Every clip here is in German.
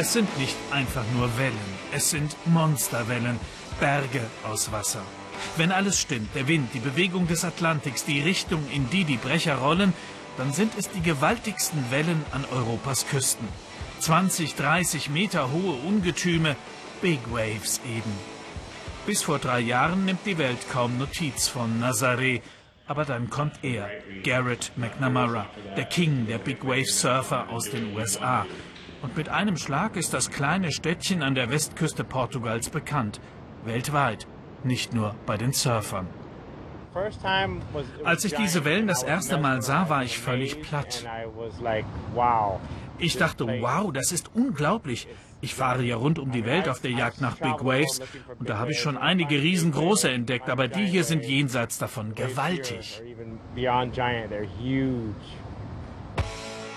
Es sind nicht einfach nur Wellen, es sind Monsterwellen, Berge aus Wasser. Wenn alles stimmt, der Wind, die Bewegung des Atlantiks, die Richtung, in die die Brecher rollen, dann sind es die gewaltigsten Wellen an Europas Küsten. 20, 30 Meter hohe Ungetüme, Big Waves eben. Bis vor drei Jahren nimmt die Welt kaum Notiz von Nazaré. Aber dann kommt er, Garrett McNamara, der King der Big Wave Surfer aus den USA. Und mit einem Schlag ist das kleine Städtchen an der Westküste Portugals bekannt. Weltweit, nicht nur bei den Surfern. Als ich diese Wellen das erste Mal sah, war ich völlig platt. Ich dachte, wow, das ist unglaublich. Ich fahre ja rund um die Welt auf der Jagd nach Big Waves und da habe ich schon einige riesengroße entdeckt, aber die hier sind jenseits davon gewaltig.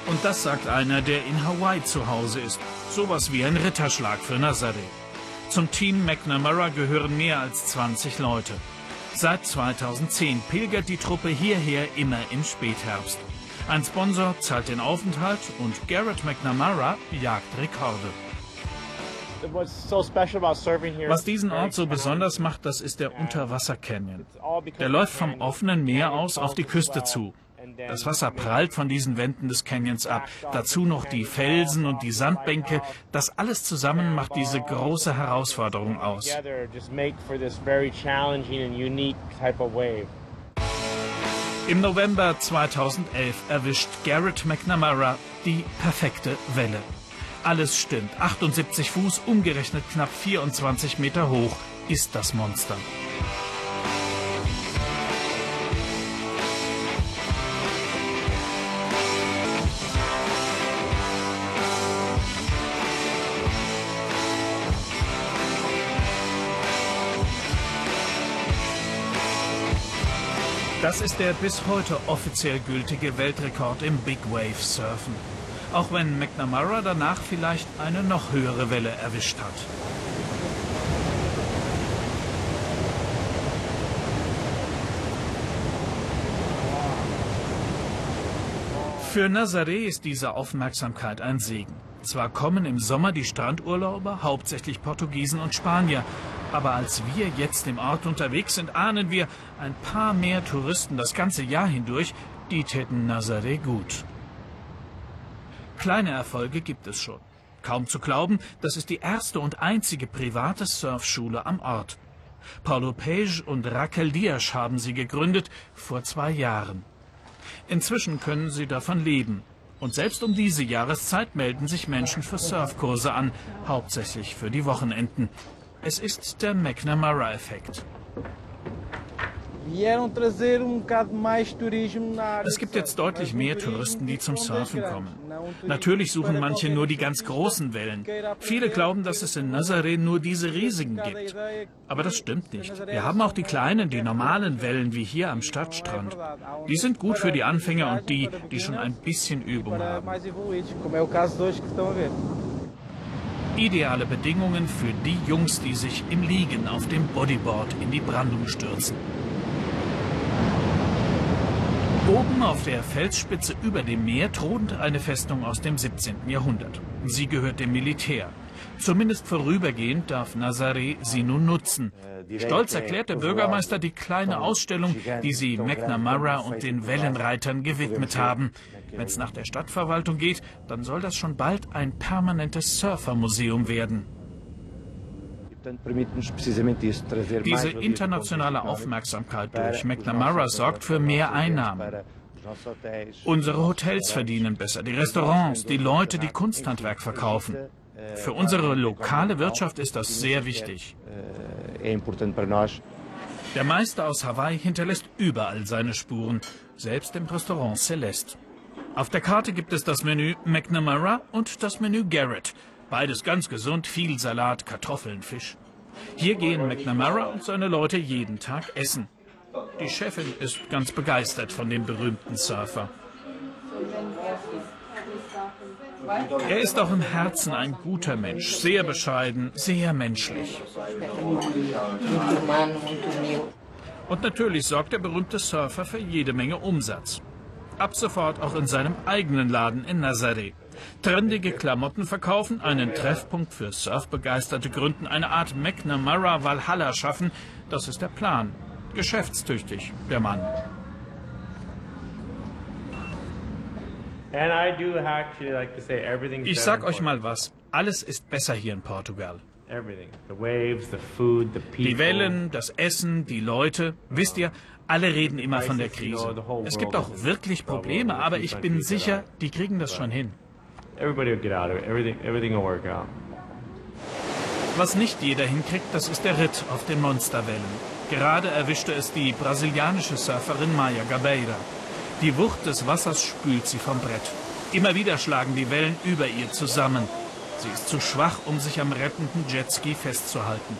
Und das sagt einer, der in Hawaii zu Hause ist. Sowas wie ein Ritterschlag für Nazaré. Zum Team McNamara gehören mehr als 20 Leute. Seit 2010 pilgert die Truppe hierher immer im Spätherbst. Ein Sponsor zahlt den Aufenthalt und Garrett McNamara jagt Rekorde. Was diesen Ort so besonders macht, das ist der Unterwasser-Canyon. Der läuft vom offenen Meer aus auf die Küste zu. Das Wasser prallt von diesen Wänden des Canyons ab. Dazu noch die Felsen und die Sandbänke. Das alles zusammen macht diese große Herausforderung aus. Im November 2011 erwischt Garrett McNamara die perfekte Welle. Alles stimmt. 78 Fuß, umgerechnet knapp 24 Meter hoch, ist das Monster. Das ist der bis heute offiziell gültige Weltrekord im Big Wave Surfen. Auch wenn McNamara danach vielleicht eine noch höhere Welle erwischt hat. Für Nazaré ist diese Aufmerksamkeit ein Segen. Zwar kommen im Sommer die Strandurlauber, hauptsächlich Portugiesen und Spanier, aber als wir jetzt im Ort unterwegs sind, ahnen wir, ein paar mehr Touristen das ganze Jahr hindurch, die täten Nazaré gut. Kleine Erfolge gibt es schon. Kaum zu glauben, das ist die erste und einzige private Surfschule am Ort. Paulo Page und Raquel Dias haben sie gegründet, vor zwei Jahren. Inzwischen können sie davon leben. Und selbst um diese Jahreszeit melden sich Menschen für Surfkurse an, hauptsächlich für die Wochenenden. Es ist der McNamara-Effekt. Es gibt jetzt deutlich mehr Touristen, die zum Surfen kommen. Natürlich suchen manche nur die ganz großen Wellen. Viele glauben, dass es in Nazaré nur diese riesigen gibt. Aber das stimmt nicht. Wir haben auch die kleinen, die normalen Wellen wie hier am Stadtstrand. Die sind gut für die Anfänger und die, die schon ein bisschen Übung haben. Ideale Bedingungen für die Jungs, die sich im Liegen auf dem Bodyboard in die Brandung stürzen. Oben auf der Felsspitze über dem Meer thront eine Festung aus dem 17. Jahrhundert. Sie gehört dem Militär. Zumindest vorübergehend darf Nazaré sie nun nutzen. Stolz erklärt der Bürgermeister die kleine Ausstellung, die sie McNamara und den Wellenreitern gewidmet haben. Wenn es nach der Stadtverwaltung geht, dann soll das schon bald ein permanentes Surfermuseum werden. Diese internationale Aufmerksamkeit durch McNamara sorgt für mehr Einnahmen. Unsere Hotels verdienen besser, die Restaurants, die Leute, die Kunsthandwerk verkaufen. Für unsere lokale Wirtschaft ist das sehr wichtig. Der Meister aus Hawaii hinterlässt überall seine Spuren, selbst im Restaurant Celeste. Auf der Karte gibt es das Menü McNamara und das Menü Garrett. Beides ganz gesund, viel Salat, Kartoffeln, Fisch. Hier gehen McNamara und seine Leute jeden Tag essen. Die Chefin ist ganz begeistert von dem berühmten Surfer. Er ist auch im Herzen ein guter Mensch, sehr bescheiden, sehr menschlich. Und natürlich sorgt der berühmte Surfer für jede Menge Umsatz. Ab sofort auch in seinem eigenen Laden in Nazaré. Trendige Klamotten verkaufen, einen Treffpunkt für Surfbegeisterte gründen, eine Art McNamara Valhalla schaffen, das ist der Plan. Geschäftstüchtig, der Mann. Ich sag euch mal was, alles ist besser hier in Portugal. Die Wellen, das Essen, die Leute. Wisst ihr, alle reden immer von der Krise. Es gibt auch wirklich Probleme, aber ich bin sicher, die kriegen das schon hin. Was nicht jeder hinkriegt, das ist der Ritt auf den Monsterwellen. Gerade erwischte es die brasilianische Surferin Maya Gabeira. Die Wucht des Wassers spült sie vom Brett. Immer wieder schlagen die Wellen über ihr zusammen. Sie ist zu schwach, um sich am rettenden Jetski festzuhalten.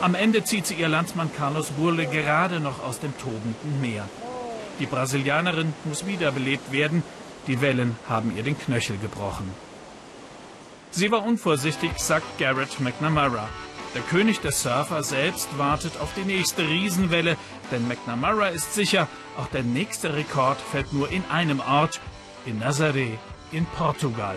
Am Ende zieht sie ihr Landsmann Carlos Burle gerade noch aus dem tobenden Meer. Die Brasilianerin muss wiederbelebt werden. Die Wellen haben ihr den Knöchel gebrochen. Sie war unvorsichtig, sagt Garrett McNamara. Der König der Surfer selbst wartet auf die nächste Riesenwelle, denn McNamara ist sicher, auch der nächste Rekord fällt nur in einem Ort, in Nazaré in Portugal.